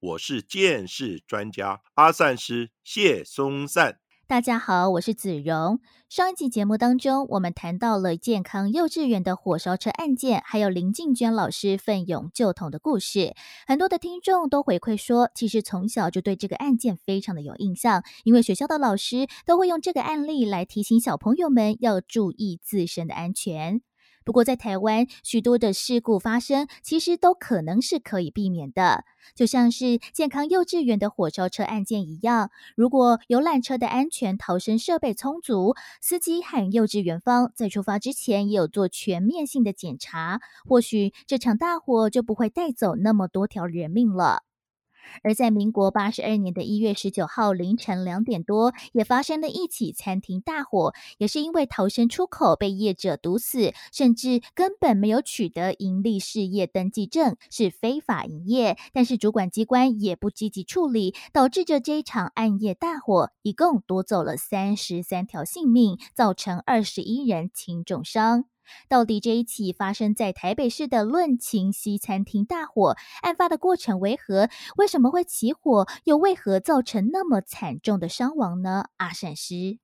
我是见识专家阿善师谢松善。大家好，我是子荣。上一集节目当中，我们谈到了健康幼稚园的火烧车案件，还有林静娟老师奋勇救童的故事。很多的听众都回馈说，其实从小就对这个案件非常的有印象，因为学校的老师都会用这个案例来提醒小朋友们要注意自身的安全。不过，在台湾，许多的事故发生，其实都可能是可以避免的。就像是健康幼稚园的火烧车案件一样，如果游览车的安全逃生设备充足，司机和幼稚园方在出发之前也有做全面性的检查，或许这场大火就不会带走那么多条人命了。而在民国八十二年的一月十九号凌晨两点多，也发生了一起餐厅大火，也是因为逃生出口被业者堵死，甚至根本没有取得盈利事业登记证，是非法营业。但是主管机关也不积极处理，导致着这一场暗夜大火，一共夺走了三十三条性命，造成二十一人轻重伤。到底这一起发生在台北市的论情西餐厅大火，案发的过程为何？为什么会起火？又为何造成那么惨重的伤亡呢？阿善师，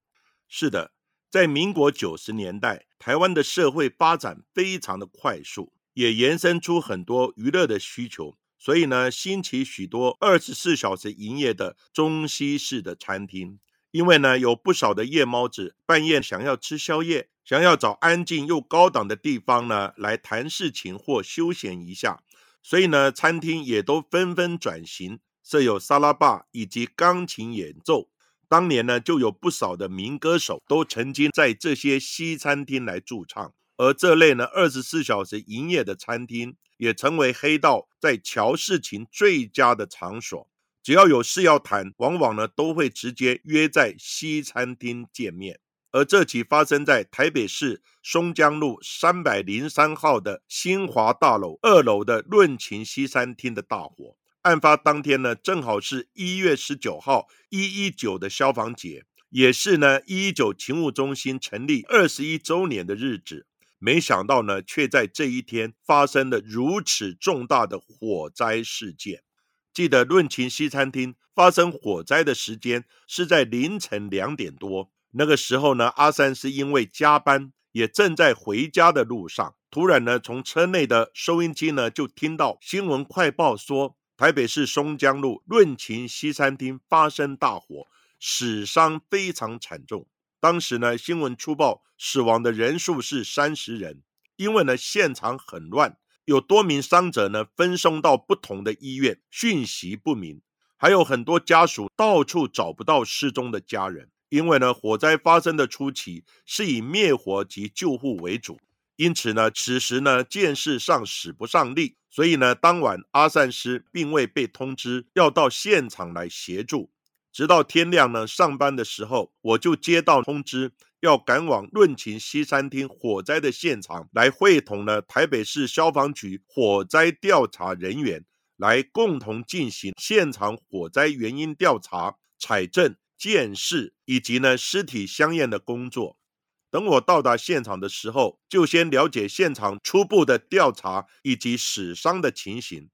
是的，在民国九十年代，台湾的社会发展非常的快速，也延伸出很多娱乐的需求，所以呢，兴起许多二十四小时营业的中西式的餐厅。因为呢，有不少的夜猫子半夜想要吃宵夜，想要找安静又高档的地方呢来谈事情或休闲一下，所以呢，餐厅也都纷纷转型，设有沙拉吧以及钢琴演奏。当年呢，就有不少的民歌手都曾经在这些西餐厅来驻唱，而这类呢二十四小时营业的餐厅，也成为黑道在乔事情最佳的场所。只要有事要谈，往往呢都会直接约在西餐厅见面。而这起发生在台北市松江路三百零三号的新华大楼二楼的论琴西餐厅的大火，案发当天呢，正好是一月十九号一一九的消防节，也是呢一一九勤务中心成立二十一周年的日子。没想到呢，却在这一天发生了如此重大的火灾事件。记得润琴西餐厅发生火灾的时间是在凌晨两点多。那个时候呢，阿三是因为加班，也正在回家的路上。突然呢，从车内的收音机呢就听到新闻快报说，台北市松江路润琴西餐厅发生大火，死伤非常惨重。当时呢，新闻出报死亡的人数是三十人，因为呢现场很乱。有多名伤者呢，分送到不同的医院，讯息不明，还有很多家属到处找不到失踪的家人。因为呢，火灾发生的初期是以灭火及救护为主，因此呢，此时呢，见事上使不上力，所以呢，当晚阿善师并未被通知要到现场来协助。直到天亮呢，上班的时候，我就接到通知。要赶往论琴西餐厅火灾的现场，来会同呢台北市消防局火灾调查人员，来共同进行现场火灾原因调查、采证、鉴识以及呢尸体相验的工作。等我到达现场的时候，就先了解现场初步的调查以及死伤的情形。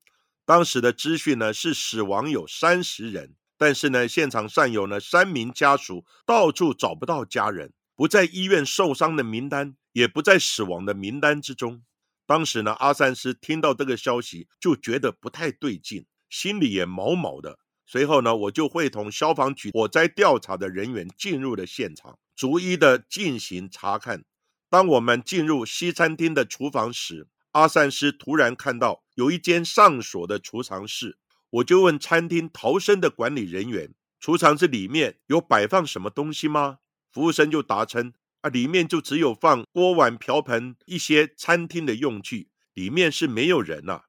当时的资讯呢是死亡有三十人，但是呢现场尚有呢三名家属到处找不到家人。不在医院受伤的名单，也不在死亡的名单之中。当时呢，阿三师听到这个消息，就觉得不太对劲，心里也毛毛的。随后呢，我就会同消防局火灾调查的人员进入了现场，逐一的进行查看。当我们进入西餐厅的厨房时，阿三师突然看到有一间上锁的储藏室，我就问餐厅逃生的管理人员：“储藏室里面有摆放什么东西吗？”服务生就答称：“啊，里面就只有放锅碗瓢盆一些餐厅的用具，里面是没有人呐。”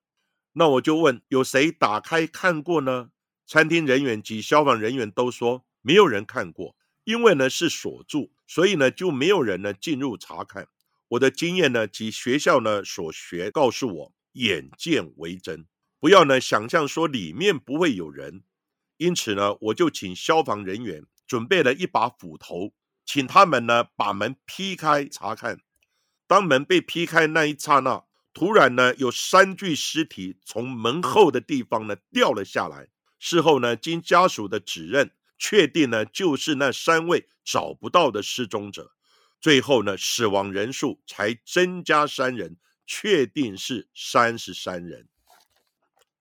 那我就问：“有谁打开看过呢？”餐厅人员及消防人员都说：“没有人看过，因为呢是锁住，所以呢就没有人呢进入查看。我的经验呢及学校呢所学告诉我，眼见为真，不要呢想象说里面不会有人。因此呢，我就请消防人员准备了一把斧头，请他们呢把门劈开查看。当门被劈开那一刹那，突然呢有三具尸体从门后的地方呢掉了下来。事后呢，经家属的指认，确定呢就是那三位找不到的失踪者。最后呢，死亡人数才增加三人，确定是三十三人。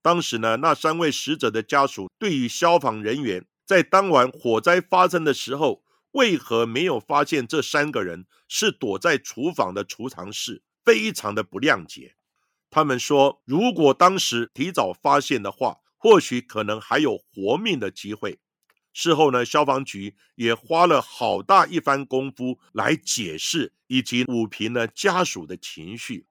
当时呢，那三位死者的家属对于消防人员在当晚火灾发生的时候，为何没有发现这三个人是躲在厨房的储藏室，非常的不谅解。他们说，如果当时提早发现的话。或许可能还有活命的机会。事后呢，消防局也花了好大一番功夫来解释以及抚平了家属的情绪。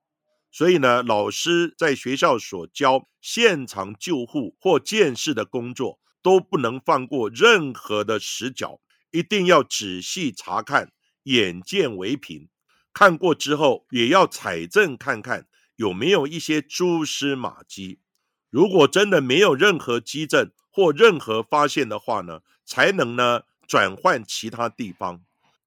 所以呢，老师在学校所教现场救护或见识的工作，都不能放过任何的死角，一定要仔细查看，眼见为凭。看过之后，也要采证看看有没有一些蛛丝马迹。如果真的没有任何基证或任何发现的话呢，才能呢转换其他地方。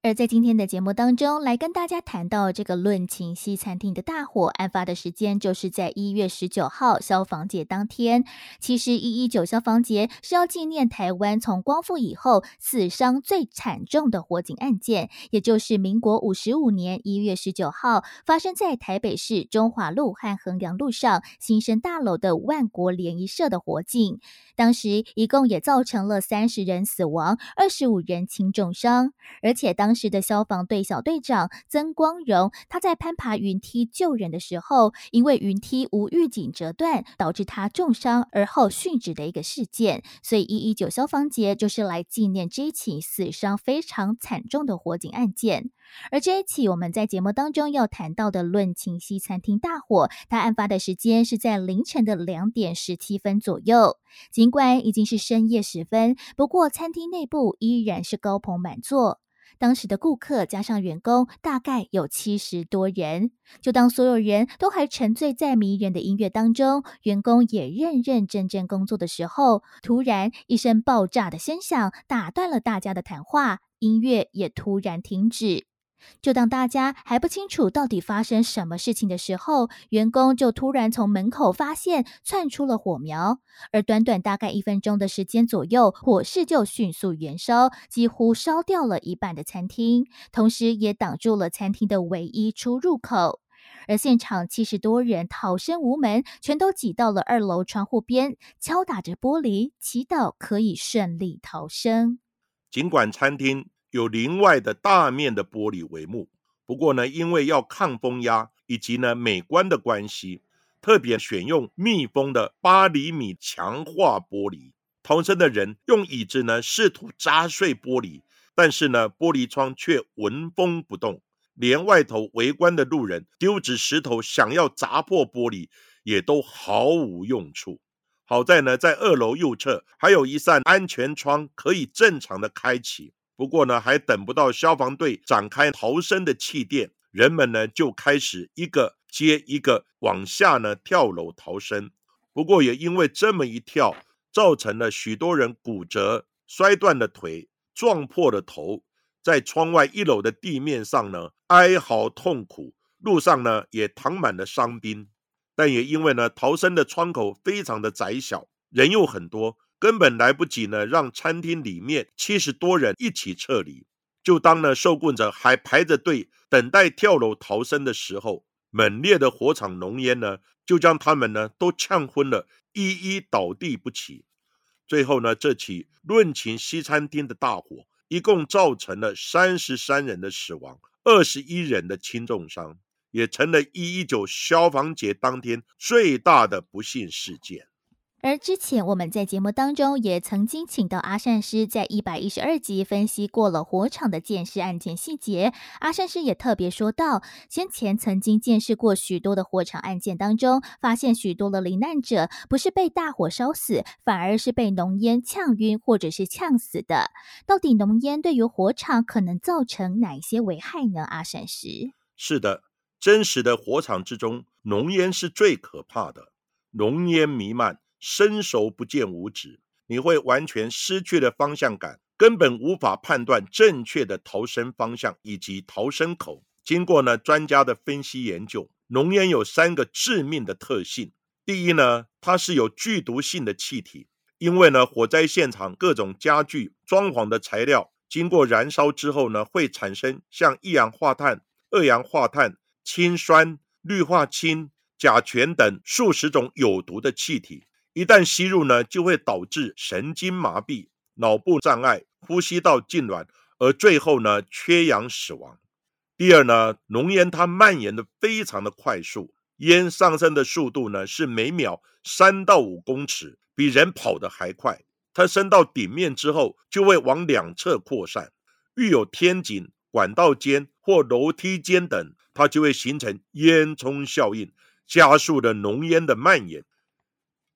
而在今天的节目当中，来跟大家谈到这个论情西餐厅的大火，案发的时间就是在一月十九号消防节当天。其实一一九消防节是要纪念台湾从光复以后死伤最惨重的火警案件，也就是民国五十五年一月十九号发生在台北市中华路和衡阳路上新生大楼的万国联谊社的火警。当时一共也造成了三十人死亡，二十五人轻重伤，而且当时的消防队小队长曾光荣，他在攀爬云梯救人的时候，因为云梯无预警折断，导致他重伤而后殉职的一个事件。所以一一九消防节就是来纪念这一起死伤非常惨重的火警案件。而这一起我们在节目当中要谈到的论情西餐厅大火，它案发的时间是在凌晨的两点十七分左右。尽管已经是深夜时分，不过餐厅内部依然是高朋满座。当时的顾客加上员工大概有七十多人。就当所有人都还沉醉在迷人的音乐当中，员工也认认真真工作的时候，突然一声爆炸的声响打断了大家的谈话，音乐也突然停止。就当大家还不清楚到底发生什么事情的时候，员工就突然从门口发现窜出了火苗，而短短大概一分钟的时间左右，火势就迅速燃烧，几乎烧掉了一半的餐厅，同时也挡住了餐厅的唯一出入口。而现场七十多人逃生无门，全都挤到了二楼窗户边，敲打着玻璃，祈祷可以顺利逃生。尽管餐厅。有另外的大面的玻璃帷幕，不过呢，因为要抗风压以及呢美观的关系，特别选用密封的八厘米强化玻璃。逃生的人用椅子呢试图砸碎玻璃，但是呢玻璃窗却纹风不动，连外头围观的路人丢掷石头想要砸破玻璃，也都毫无用处。好在呢，在二楼右侧还有一扇安全窗可以正常的开启。不过呢，还等不到消防队展开逃生的气垫，人们呢就开始一个接一个往下呢跳楼逃生。不过也因为这么一跳，造成了许多人骨折、摔断了腿、撞破了头，在窗外一楼的地面上呢哀嚎痛苦，路上呢也躺满了伤兵。但也因为呢逃生的窗口非常的窄小，人又很多。根本来不及呢，让餐厅里面七十多人一起撤离。就当呢受困者还排着队等待跳楼逃生的时候，猛烈的火场浓烟呢，就将他们呢都呛昏了，一一倒地不起。最后呢，这起论琴西餐厅的大火，一共造成了三十三人的死亡，二十一人的轻重伤，也成了一一九消防节当天最大的不幸事件。而之前我们在节目当中也曾经请到阿善师，在一百一十二集分析过了火场的建尸案件细节。阿善师也特别说到，先前曾经见识过许多的火场案件当中，发现许多的罹难者不是被大火烧死，反而是被浓烟呛晕或者是呛死的。到底浓烟对于火场可能造成哪些危害呢？阿善师是的，真实的火场之中，浓烟是最可怕的，浓烟弥漫。伸手不见五指，你会完全失去了方向感，根本无法判断正确的逃生方向以及逃生口。经过呢专家的分析研究，浓烟有三个致命的特性。第一呢，它是有剧毒性的气体，因为呢火灾现场各种家具、装潢的材料经过燃烧之后呢，会产生像一氧化碳、二氧化碳、氢酸、氯化氢、甲醛等数十种有毒的气体。一旦吸入呢，就会导致神经麻痹、脑部障碍、呼吸道痉挛，而最后呢缺氧死亡。第二呢，浓烟它蔓延的非常的快速，烟上升的速度呢是每秒三到五公尺，比人跑得还快。它升到顶面之后，就会往两侧扩散。遇有天井、管道间或楼梯间等，它就会形成烟囱效应，加速的浓烟的蔓延。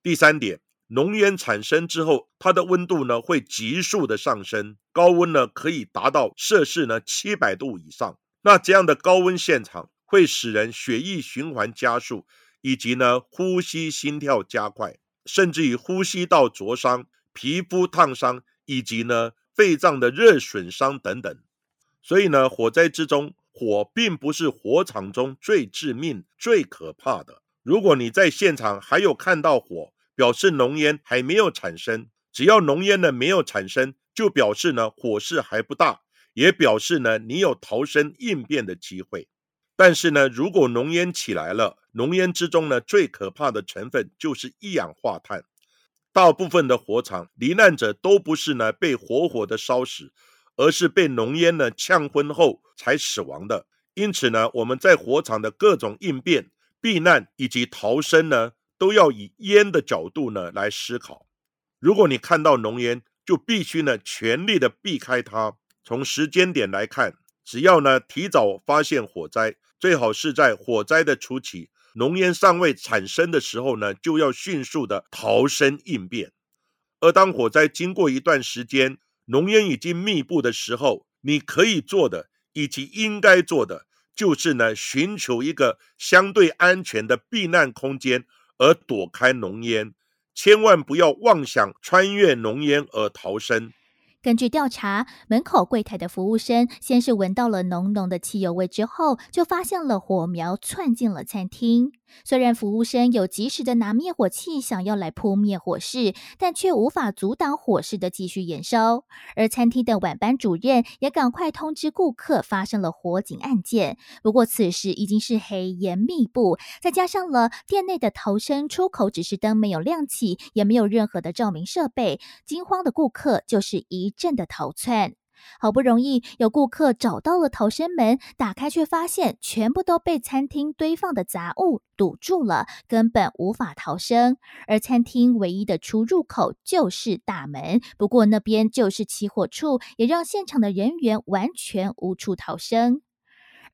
第三点，浓烟产生之后，它的温度呢会急速的上升，高温呢可以达到摄氏呢七百度以上。那这样的高温现场会使人血液循环加速，以及呢呼吸心跳加快，甚至于呼吸道灼伤、皮肤烫伤，以及呢肺脏的热损伤等等。所以呢，火灾之中，火并不是火场中最致命、最可怕的。如果你在现场还有看到火，表示浓烟还没有产生。只要浓烟呢没有产生，就表示呢火势还不大，也表示呢你有逃生应变的机会。但是呢，如果浓烟起来了，浓烟之中呢最可怕的成分就是一氧化碳。大部分的火场罹难者都不是呢被活活的烧死，而是被浓烟呢呛昏后才死亡的。因此呢，我们在火场的各种应变。避难以及逃生呢，都要以烟的角度呢来思考。如果你看到浓烟，就必须呢全力的避开它。从时间点来看，只要呢提早发现火灾，最好是在火灾的初期，浓烟尚未产生的时候呢，就要迅速的逃生应变。而当火灾经过一段时间，浓烟已经密布的时候，你可以做的以及应该做的。就是呢，寻求一个相对安全的避难空间，而躲开浓烟，千万不要妄想穿越浓烟而逃生。根据调查，门口柜台的服务生先是闻到了浓浓的汽油味，之后就发现了火苗窜进了餐厅。虽然服务生有及时的拿灭火器想要来扑灭火势，但却无法阻挡火势的继续延烧。而餐厅的晚班主任也赶快通知顾客发生了火警案件。不过此时已经是黑烟密布，再加上了店内的逃生出口指示灯没有亮起，也没有任何的照明设备，惊慌的顾客就是一一阵的逃窜。好不容易有顾客找到了逃生门，打开却发现全部都被餐厅堆放的杂物堵住了，根本无法逃生。而餐厅唯一的出入口就是大门，不过那边就是起火处，也让现场的人员完全无处逃生。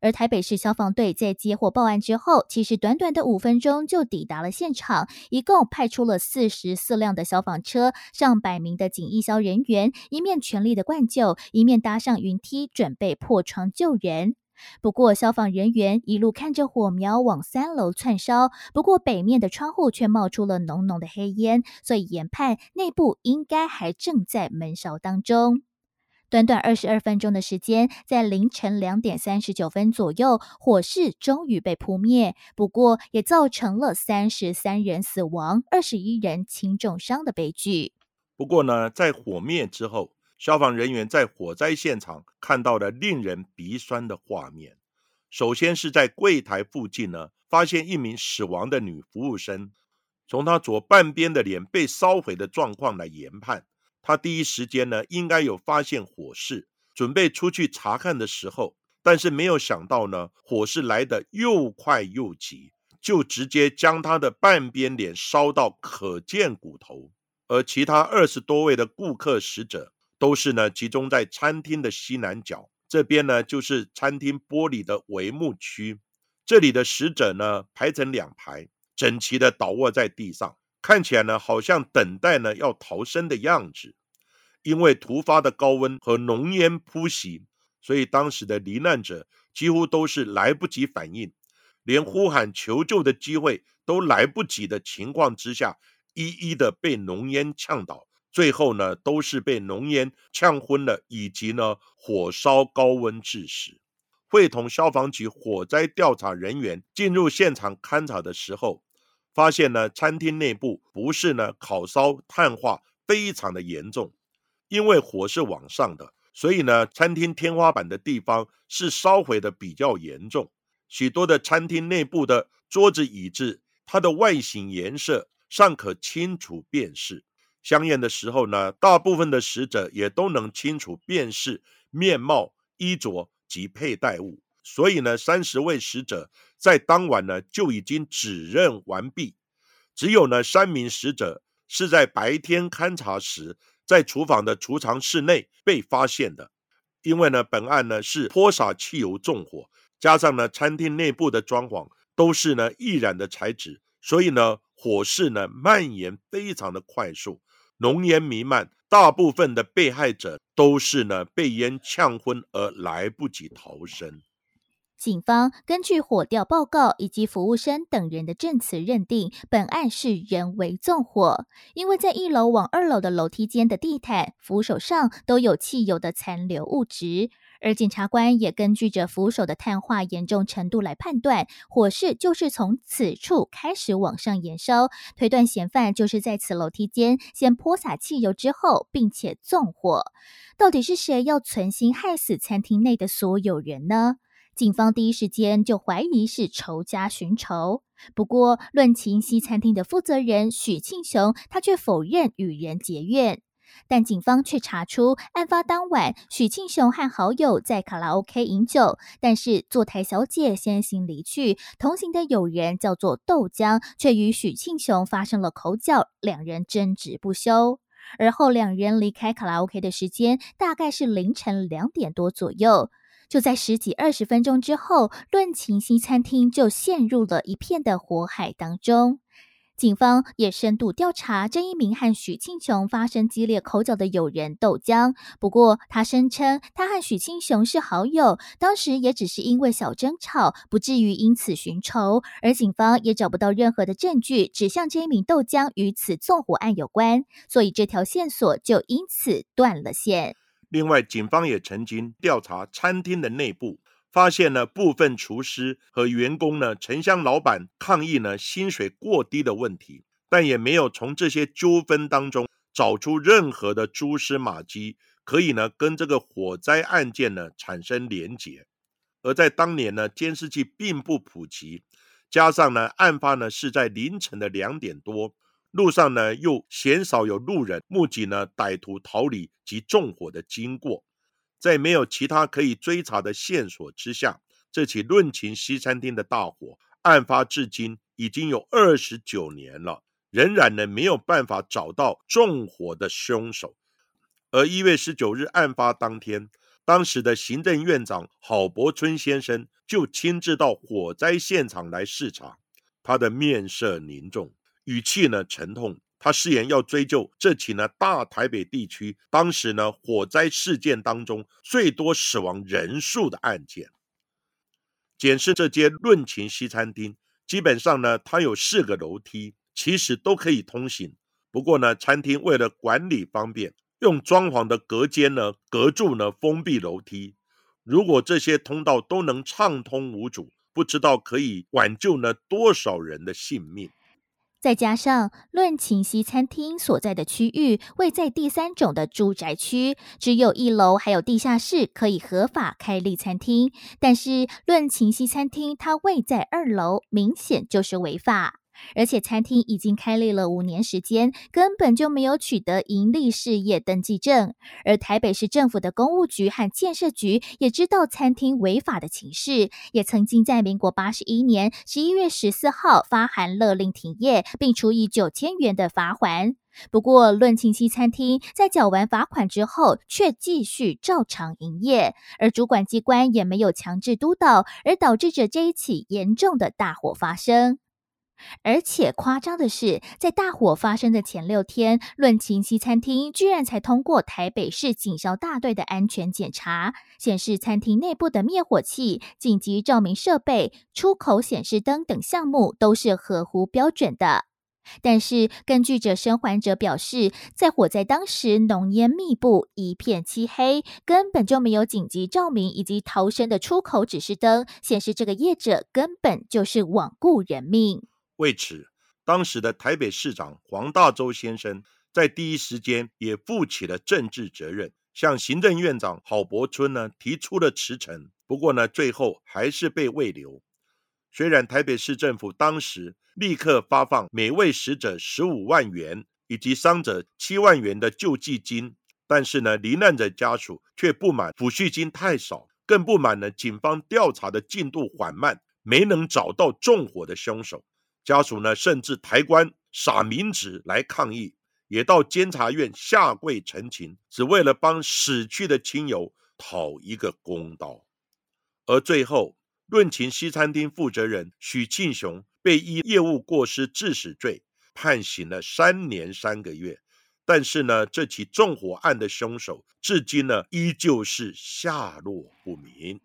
而台北市消防队在接获报案之后，其实短短的五分钟就抵达了现场，一共派出了四十四辆的消防车，上百名的警义消人员，一面全力的灌救，一面搭上云梯准备破窗救人。不过，消防人员一路看着火苗往三楼窜烧，不过北面的窗户却冒出了浓浓的黑烟，所以研判内部应该还正在闷烧当中。短短二十二分钟的时间，在凌晨两点三十九分左右，火势终于被扑灭。不过，也造成了三十三人死亡、二十一人轻重伤的悲剧。不过呢，在火灭之后，消防人员在火灾现场看到了令人鼻酸的画面。首先是在柜台附近呢，发现一名死亡的女服务生，从她左半边的脸被烧毁的状况来研判。他第一时间呢，应该有发现火势，准备出去查看的时候，但是没有想到呢，火势来得又快又急，就直接将他的半边脸烧到可见骨头，而其他二十多位的顾客死者都是呢集中在餐厅的西南角，这边呢就是餐厅玻璃的帷幕区，这里的死者呢排成两排，整齐的倒卧在地上，看起来呢好像等待呢要逃生的样子，因为突发的高温和浓烟扑袭，所以当时的罹难者几乎都是来不及反应。连呼喊求救的机会都来不及的情况之下，一一的被浓烟呛倒，最后呢都是被浓烟呛昏了，以及呢火烧高温致死。会同消防局火灾调查人员进入现场勘查的时候，发现呢餐厅内部不是呢烤烧碳化非常的严重，因为火是往上的，所以呢餐厅天花板的地方是烧毁的比较严重。许多的餐厅内部的桌子椅子，它的外形颜色尚可清楚辨识。香艳的时候呢，大部分的死者也都能清楚辨识面貌、衣着及佩戴物。所以呢，三十位死者在当晚呢就已经指认完毕。只有呢三名死者是在白天勘查时，在厨房的储藏室内被发现的。因为呢，本案呢是泼洒汽油纵火。加上呢，餐厅内部的装潢都是呢易燃的材质，所以呢火势呢蔓延非常的快速，浓烟弥漫，大部分的被害者都是呢被烟呛昏而来不及逃生。警方根据火调报告以及服务生等人的证词，认定本案是人为纵火，因为在一楼往二楼的楼梯间的地毯、扶手上都有汽油的残留物质。而检察官也根据着扶手的碳化严重程度来判断，火势就是从此处开始往上延烧，推断嫌犯就是在此楼梯间先泼洒汽油之后，并且纵火。到底是谁要存心害死餐厅内的所有人呢？警方第一时间就怀疑是仇家寻仇。不过，论情西餐厅的负责人许庆雄，他却否认与人结怨。但警方却查出，案发当晚，许庆雄和好友在卡拉 OK 饮酒，但是坐台小姐先行离去，同行的友人叫做豆浆，却与许庆雄发生了口角，两人争执不休。而后两人离开卡拉 OK 的时间大概是凌晨两点多左右，就在十几二十分钟之后，论情西餐厅就陷入了一片的火海当中。警方也深度调查这一名和许庆雄发生激烈口角的友人豆浆。不过，他声称他和许庆雄是好友，当时也只是因为小争吵，不至于因此寻仇。而警方也找不到任何的证据指向这一名豆浆与此纵火案有关，所以这条线索就因此断了线。另外，警方也曾经调查餐厅的内部。发现了部分厨师和员工呢，城乡老板抗议呢薪水过低的问题，但也没有从这些纠纷当中找出任何的蛛丝马迹，可以呢跟这个火灾案件呢产生连结。而在当年呢，监视器并不普及，加上呢案发呢是在凌晨的两点多，路上呢又鲜少有路人目击呢歹徒逃离及纵火的经过。在没有其他可以追查的线索之下，这起论情西餐厅的大火案发至今已经有二十九年了，仍然呢没有办法找到纵火的凶手。而一月十九日案发当天，当时的行政院长郝柏村先生就亲自到火灾现场来视察，他的面色凝重，语气呢沉痛。他誓言要追究这起呢大台北地区当时呢火灾事件当中最多死亡人数的案件。检视这间论琴西餐厅，基本上呢它有四个楼梯，其实都可以通行。不过呢餐厅为了管理方便，用装潢的隔间呢隔住呢封闭楼梯。如果这些通道都能畅通无阻，不知道可以挽救呢多少人的性命。再加上论情西餐厅所在的区域位在第三种的住宅区，只有一楼还有地下室可以合法开立餐厅，但是论情西餐厅它位在二楼，明显就是违法。而且餐厅已经开立了五年时间，根本就没有取得盈利事业登记证。而台北市政府的公务局和建设局也知道餐厅违法的情势，也曾经在民国八十一年十一月十四号发函勒令停业，并处以九千元的罚款。不过，论庆熙餐厅在缴完罚款之后，却继续照常营业，而主管机关也没有强制督导，而导致着这一起严重的大火发生。而且夸张的是，在大火发生的前六天，论庆熙餐厅居然才通过台北市警消大队的安全检查，显示餐厅内部的灭火器、紧急照明设备、出口显示灯等项目都是合乎标准的。但是，根据者生还者表示，在火灾当时，浓烟密布，一片漆黑，根本就没有紧急照明以及逃生的出口指示灯，显示这个业者根本就是罔顾人命。为此，当时的台北市长黄大洲先生在第一时间也负起了政治责任，向行政院长郝柏村呢提出了辞呈。不过呢，最后还是被未留。虽然台北市政府当时立刻发放每位死者十五万元以及伤者七万元的救济金，但是呢，罹难者家属却不满抚恤金太少，更不满呢警方调查的进度缓慢，没能找到纵火的凶手。家属呢甚至抬棺撒冥纸来抗议，也到监察院下跪陈情，只为了帮死去的亲友讨一个公道。而最后。论情西餐厅负责人许庆雄被依业务过失致死罪判刑了三年三个月，但是呢，这起纵火案的凶手至今呢依旧是下落不明。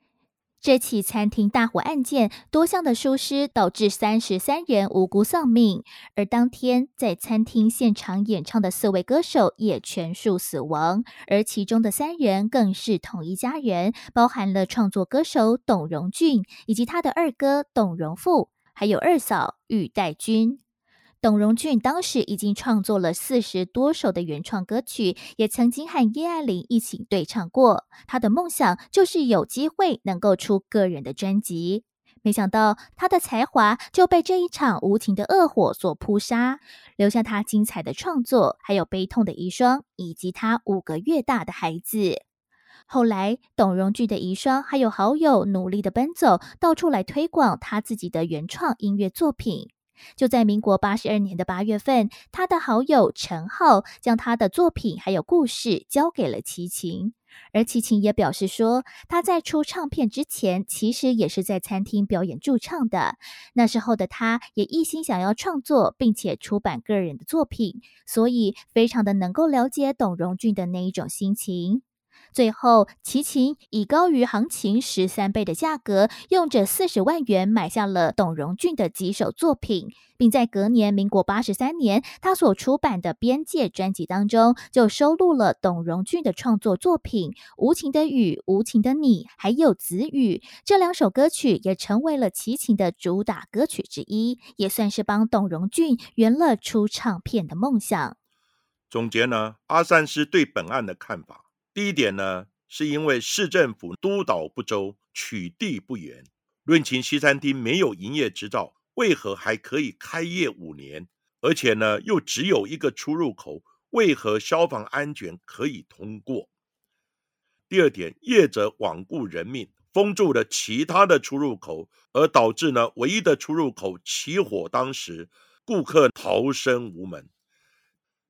这起餐厅大火案件，多项的疏失导致三十三人无辜丧命，而当天在餐厅现场演唱的四位歌手也全数死亡，而其中的三人更是同一家人，包含了创作歌手董荣俊以及他的二哥董荣富，还有二嫂玉代君。董荣俊当时已经创作了四十多首的原创歌曲，也曾经和叶爱玲一起对唱过。他的梦想就是有机会能够出个人的专辑，没想到他的才华就被这一场无情的恶火所扑杀，留下他精彩的创作，还有悲痛的遗孀，以及他五个月大的孩子。后来，董荣俊的遗孀还有好友努力的奔走，到处来推广他自己的原创音乐作品。就在民国八十二年的八月份，他的好友陈浩将他的作品还有故事交给了齐秦，而齐秦也表示说，他在出唱片之前，其实也是在餐厅表演驻唱的。那时候的他也一心想要创作，并且出版个人的作品，所以非常的能够了解董荣俊的那一种心情。最后，齐秦以高于行情十三倍的价格，用着四十万元买下了董荣俊的几首作品，并在隔年民国八十三年，他所出版的《边界》专辑当中，就收录了董荣俊的创作作品《无情的雨》《无情的你》，还有《子雨》这两首歌曲，也成为了齐秦的主打歌曲之一，也算是帮董荣俊圆了出唱片的梦想。总结呢，阿善师对本案的看法。第一点呢，是因为市政府督导不周、取缔不严。论情西餐厅没有营业执照，为何还可以开业五年？而且呢，又只有一个出入口，为何消防安全可以通过？第二点，业者罔顾人命，封住了其他的出入口，而导致呢唯一的出入口起火，当时顾客逃生无门。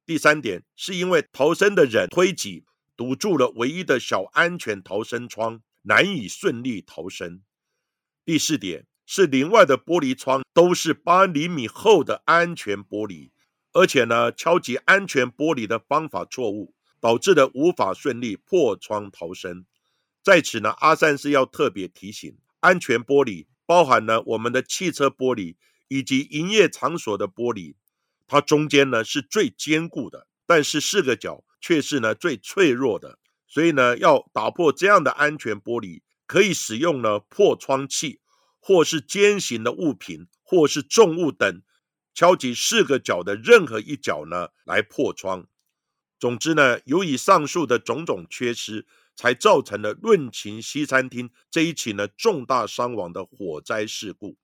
第三点，是因为逃生的人推挤。堵住了唯一的小安全逃生窗，难以顺利逃生。第四点是另外的玻璃窗都是八厘米厚的安全玻璃，而且呢，敲击安全玻璃的方法错误，导致了无法顺利破窗逃生。在此呢，阿三是要特别提醒：安全玻璃包含了我们的汽车玻璃以及营业场所的玻璃，它中间呢是最坚固的，但是四个角。却是呢最脆弱的，所以呢要打破这样的安全玻璃，可以使用呢破窗器，或是尖形的物品，或是重物等，敲击四个角的任何一角呢来破窗。总之呢，由于上述的种种缺失，才造成了论情西餐厅这一起呢重大伤亡的火灾事故。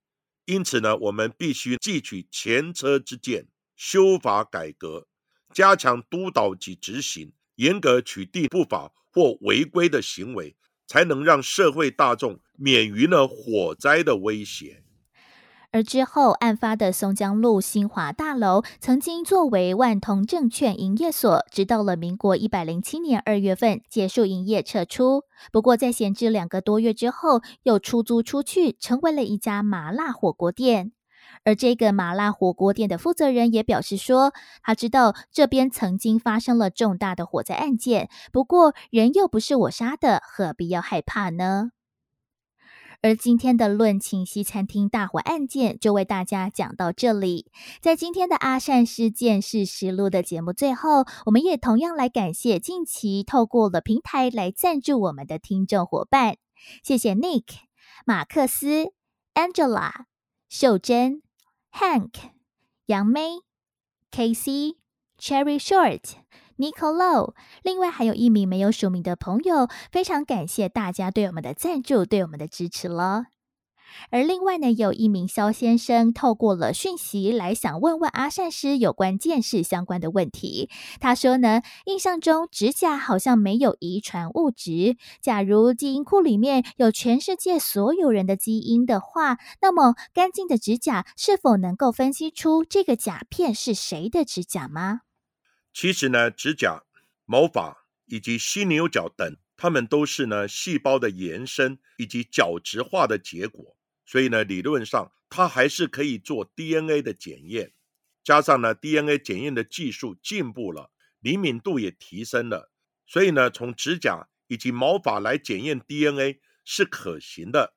因此呢，我们必须汲取前车之鉴，修法改革，加强督导及执行，严格取缔不法或违规的行为，才能让社会大众免于呢火灾的威胁。而之后案发的松江路新华大楼，曾经作为万通证券营业所，直到了民国一百零七年二月份结束营业撤出。不过在闲置两个多月之后，又出租出去，成为了一家麻辣火锅店。而这个麻辣火锅店的负责人也表示说，他知道这边曾经发生了重大的火灾案件，不过人又不是我杀的，何必要害怕呢？而今天的论情西餐厅大火案件就为大家讲到这里。在今天的阿善事件事实录的节目最后，我们也同样来感谢近期透过了平台来赞助我们的听众伙伴，谢谢 Nick、马克思、Angela、秀珍、Hank、杨梅、Casey、Cherry Short。Nicolo，另外还有一名没有署名的朋友，非常感谢大家对我们的赞助，对我们的支持了。而另外呢，有一名肖先生透过了讯息来想问问阿善师有关剑士相关的问题。他说呢，印象中指甲好像没有遗传物质。假如基因库里面有全世界所有人的基因的话，那么干净的指甲是否能够分析出这个甲片是谁的指甲吗？其实呢，指甲、毛发以及犀牛角等，它们都是呢细胞的延伸以及角质化的结果。所以呢，理论上它还是可以做 DNA 的检验。加上呢，DNA 检验的技术进步了，灵敏度也提升了。所以呢，从指甲以及毛发来检验 DNA 是可行的，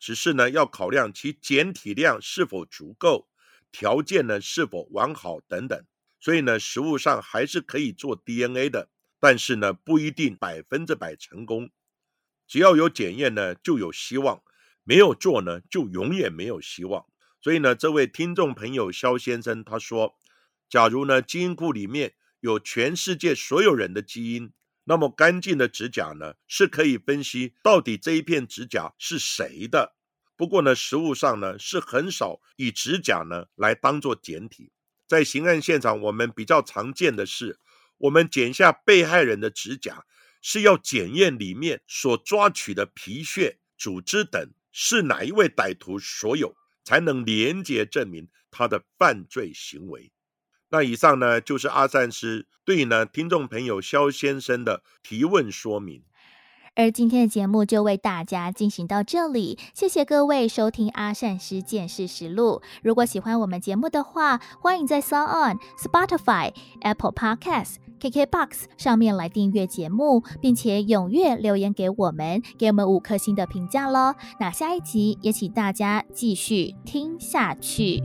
只是呢要考量其检体量是否足够，条件呢是否完好等等。所以呢，实物上还是可以做 DNA 的，但是呢，不一定百分之百成功。只要有检验呢，就有希望；没有做呢，就永远没有希望。所以呢，这位听众朋友肖先生他说：“假如呢，基因库里面有全世界所有人的基因，那么干净的指甲呢，是可以分析到底这一片指甲是谁的。不过呢，实物上呢，是很少以指甲呢来当做检体。”在刑案现场，我们比较常见的是，我们剪下被害人的指甲，是要检验里面所抓取的皮屑、组织等是哪一位歹徒所有，才能连结证明他的犯罪行为。那以上呢，就是阿善师对呢听众朋友肖先生的提问说明。而今天的节目就为大家进行到这里，谢谢各位收听阿善师见识实录。如果喜欢我们节目的话，欢迎在 s o n On、Spotify、Apple Podcast、KKBox 上面来订阅节目，并且踊跃留言给我们，给我们五颗星的评价喽。那下一集也请大家继续听下去。